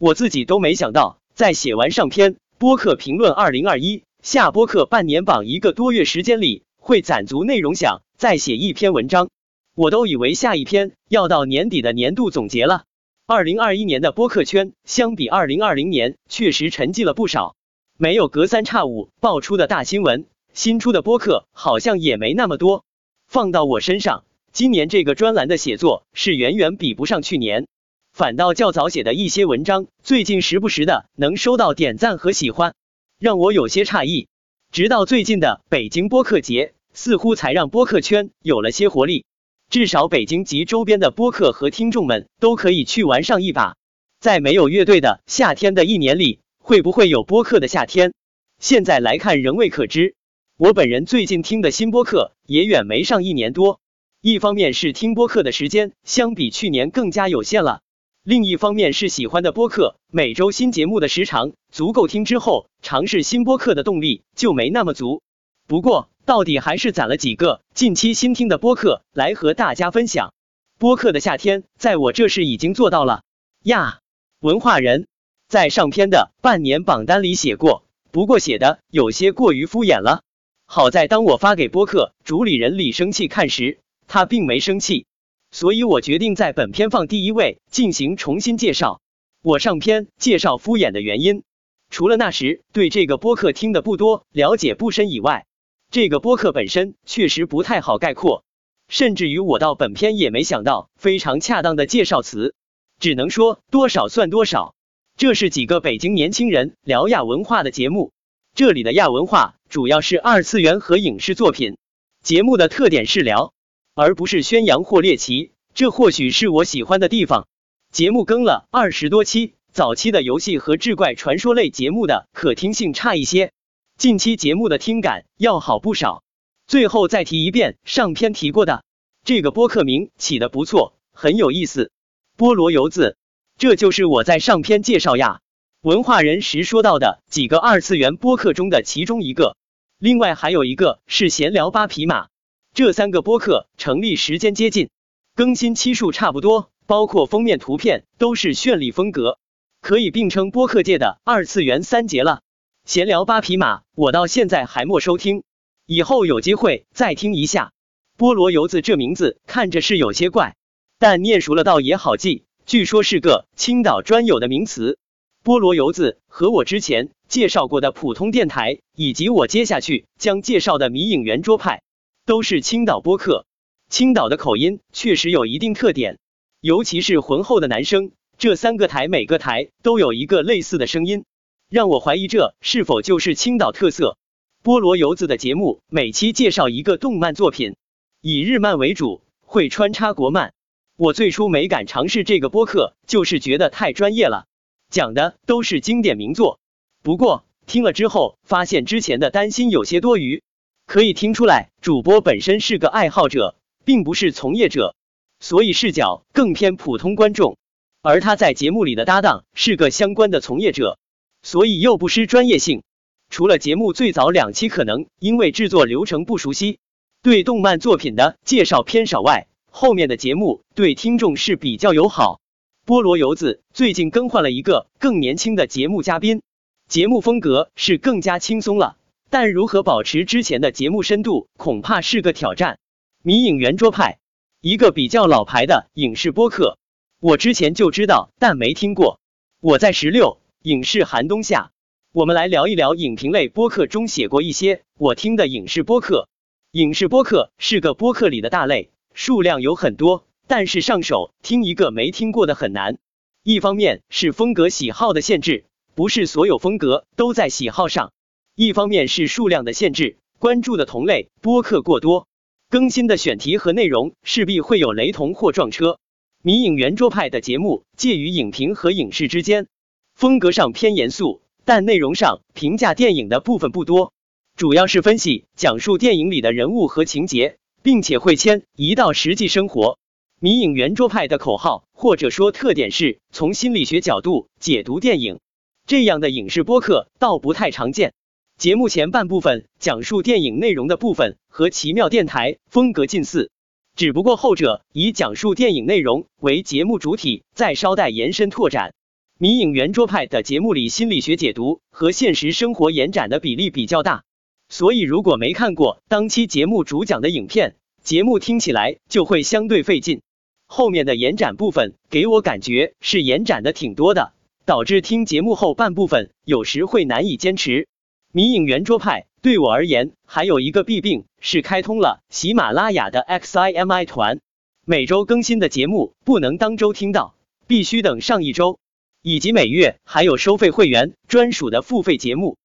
我自己都没想到，在写完上篇播客评论二零二一下播客半年榜一个多月时间里，会攒足内容想再写一篇文章。我都以为下一篇要到年底的年度总结了。二零二一年的播客圈相比二零二零年确实沉寂了不少，没有隔三差五爆出的大新闻，新出的播客好像也没那么多。放到我身上，今年这个专栏的写作是远远比不上去年。反倒较早写的一些文章，最近时不时的能收到点赞和喜欢，让我有些诧异。直到最近的北京播客节，似乎才让播客圈有了些活力。至少北京及周边的播客和听众们都可以去玩上一把。在没有乐队的夏天的一年里，会不会有播客的夏天？现在来看仍未可知。我本人最近听的新播客也远没上一年多，一方面是听播客的时间相比去年更加有限了。另一方面是喜欢的播客，每周新节目的时长足够听之后，尝试新播客的动力就没那么足。不过，到底还是攒了几个近期新听的播客来和大家分享。播客的夏天，在我这是已经做到了呀。文化人在上篇的半年榜单里写过，不过写的有些过于敷衍了。好在当我发给播客主理人李生气看时，他并没生气。所以我决定在本篇放第一位进行重新介绍。我上篇介绍敷衍的原因，除了那时对这个播客听的不多、了解不深以外，这个播客本身确实不太好概括，甚至于我到本篇也没想到非常恰当的介绍词，只能说多少算多少。这是几个北京年轻人聊亚文化的节目，这里的亚文化主要是二次元和影视作品。节目的特点是聊。而不是宣扬或猎奇，这或许是我喜欢的地方。节目更了二十多期，早期的游戏和志怪传说类节目的可听性差一些，近期节目的听感要好不少。最后再提一遍上篇提过的，这个播客名起的不错，很有意思。菠萝油子，这就是我在上篇介绍呀文化人时说到的几个二次元播客中的其中一个，另外还有一个是闲聊八匹马。这三个播客成立时间接近，更新期数差不多，包括封面图片都是绚丽风格，可以并称播客界的二次元三杰了。闲聊八匹马，我到现在还没收听，以后有机会再听一下。菠萝油子这名字看着是有些怪，但念熟了倒也好记，据说是个青岛专有的名词。菠萝油子和我之前介绍过的普通电台，以及我接下去将介绍的迷影圆桌派。都是青岛播客，青岛的口音确实有一定特点，尤其是浑厚的男生。这三个台每个台都有一个类似的声音，让我怀疑这是否就是青岛特色。菠萝油子的节目每期介绍一个动漫作品，以日漫为主，会穿插国漫。我最初没敢尝试这个播客，就是觉得太专业了，讲的都是经典名作。不过听了之后，发现之前的担心有些多余。可以听出来，主播本身是个爱好者，并不是从业者，所以视角更偏普通观众。而他在节目里的搭档是个相关的从业者，所以又不失专业性。除了节目最早两期可能因为制作流程不熟悉，对动漫作品的介绍偏少外，后面的节目对听众是比较友好。菠萝油子最近更换了一个更年轻的节目嘉宾，节目风格是更加轻松了。但如何保持之前的节目深度，恐怕是个挑战。迷影圆桌派，一个比较老牌的影视播客，我之前就知道，但没听过。我在十六影视寒冬下，我们来聊一聊影评类播客中写过一些我听的影视播客。影视播客是个播客里的大类，数量有很多，但是上手听一个没听过的很难。一方面是风格喜好的限制，不是所有风格都在喜好上。一方面是数量的限制，关注的同类播客过多，更新的选题和内容势必会有雷同或撞车。迷影圆桌派的节目介于影评和影视之间，风格上偏严肃，但内容上评价电影的部分不多，主要是分析讲述电影里的人物和情节，并且会迁移到实际生活。迷影圆桌派的口号或者说特点是从心理学角度解读电影，这样的影视播客倒不太常见。节目前半部分讲述电影内容的部分和奇妙电台风格近似，只不过后者以讲述电影内容为节目主体，再稍带延伸拓展。迷影圆桌派的节目里心理学解读和现实生活延展的比例比较大，所以如果没看过当期节目主讲的影片，节目听起来就会相对费劲。后面的延展部分给我感觉是延展的挺多的，导致听节目后半部分有时会难以坚持。迷影圆桌派对我而言还有一个弊病是开通了喜马拉雅的 XIMI 团，每周更新的节目不能当周听到，必须等上一周。以及每月还有收费会员专属的付费节目，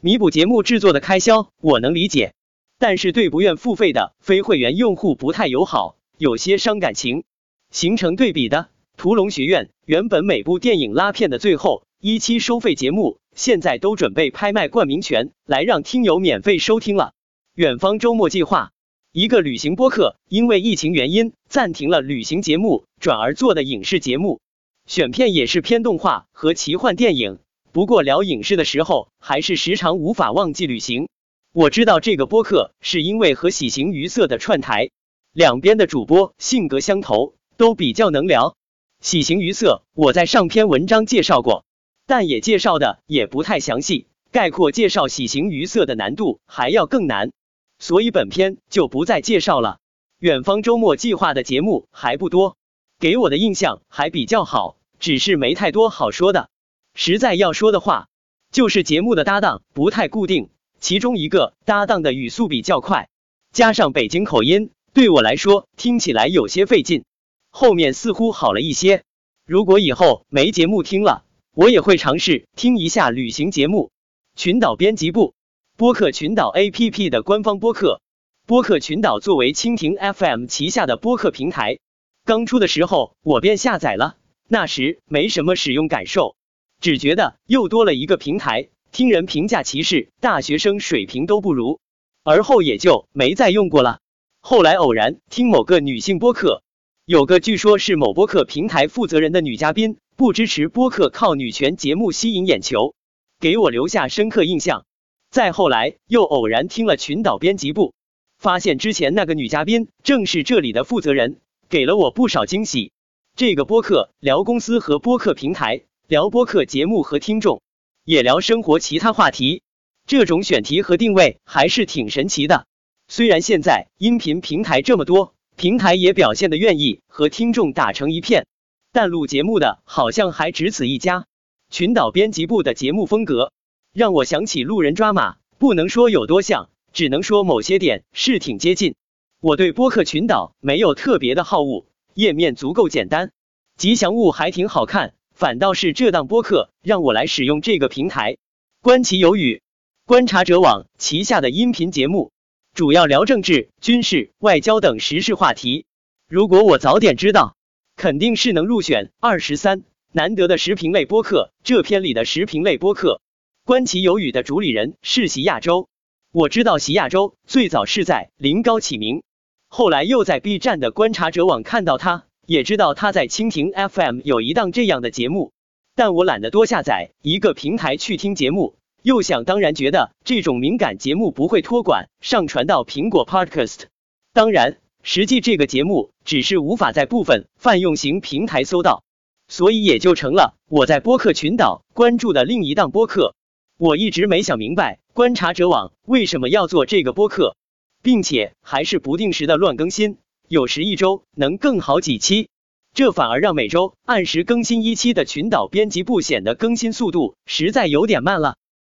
弥补节目制作的开销，我能理解。但是对不愿付费的非会员用户不太友好，有些伤感情。形成对比的，屠龙学院原本每部电影拉片的最后一期收费节目，现在都准备拍卖冠名权来让听友免费收听了。远方周末计划，一个旅行播客，因为疫情原因暂停了旅行节目，转而做的影视节目。选片也是偏动画和奇幻电影，不过聊影视的时候，还是时常无法忘记旅行。我知道这个播客是因为和喜形于色的串台，两边的主播性格相投，都比较能聊。喜形于色，我在上篇文章介绍过，但也介绍的也不太详细，概括介绍喜形于色的难度还要更难，所以本篇就不再介绍了。远方周末计划的节目还不多。给我的印象还比较好，只是没太多好说的。实在要说的话，就是节目的搭档不太固定，其中一个搭档的语速比较快，加上北京口音，对我来说听起来有些费劲。后面似乎好了一些。如果以后没节目听了，我也会尝试听一下旅行节目。群岛编辑部播客群岛 APP 的官方播客，播客群岛作为蜻蜓 FM 旗下的播客平台。刚出的时候，我便下载了。那时没什么使用感受，只觉得又多了一个平台，听人评价歧视，大学生水平都不如。而后也就没再用过了。后来偶然听某个女性播客，有个据说是某播客平台负责人的女嘉宾，不支持播客靠女权节目吸引眼球，给我留下深刻印象。再后来又偶然听了群岛编辑部，发现之前那个女嘉宾正是这里的负责人。给了我不少惊喜。这个播客聊公司和播客平台，聊播客节目和听众，也聊生活其他话题。这种选题和定位还是挺神奇的。虽然现在音频平台这么多，平台也表现的愿意和听众打成一片，但录节目的好像还只此一家。群岛编辑部的节目风格让我想起路人抓马，不能说有多像，只能说某些点是挺接近。我对播客群岛没有特别的好恶，页面足够简单，吉祥物还挺好看，反倒是这档播客让我来使用这个平台。观其有语，观察者网旗下的音频节目，主要聊政治、军事、外交等时事话题。如果我早点知道，肯定是能入选二十三难得的时评类播客。这篇里的时评类播客，观其有语的主理人是席亚洲。我知道席亚洲最早是在临高启明。后来又在 B 站的观察者网看到他，也知道他在蜻蜓 FM 有一档这样的节目，但我懒得多下载一个平台去听节目，又想当然觉得这种敏感节目不会托管上传到苹果 Podcast，当然，实际这个节目只是无法在部分泛用型平台搜到，所以也就成了我在播客群岛关注的另一档播客。我一直没想明白观察者网为什么要做这个播客。并且还是不定时的乱更新，有时一周能更好几期，这反而让每周按时更新一期的群岛编辑部显得更新速度实在有点慢了。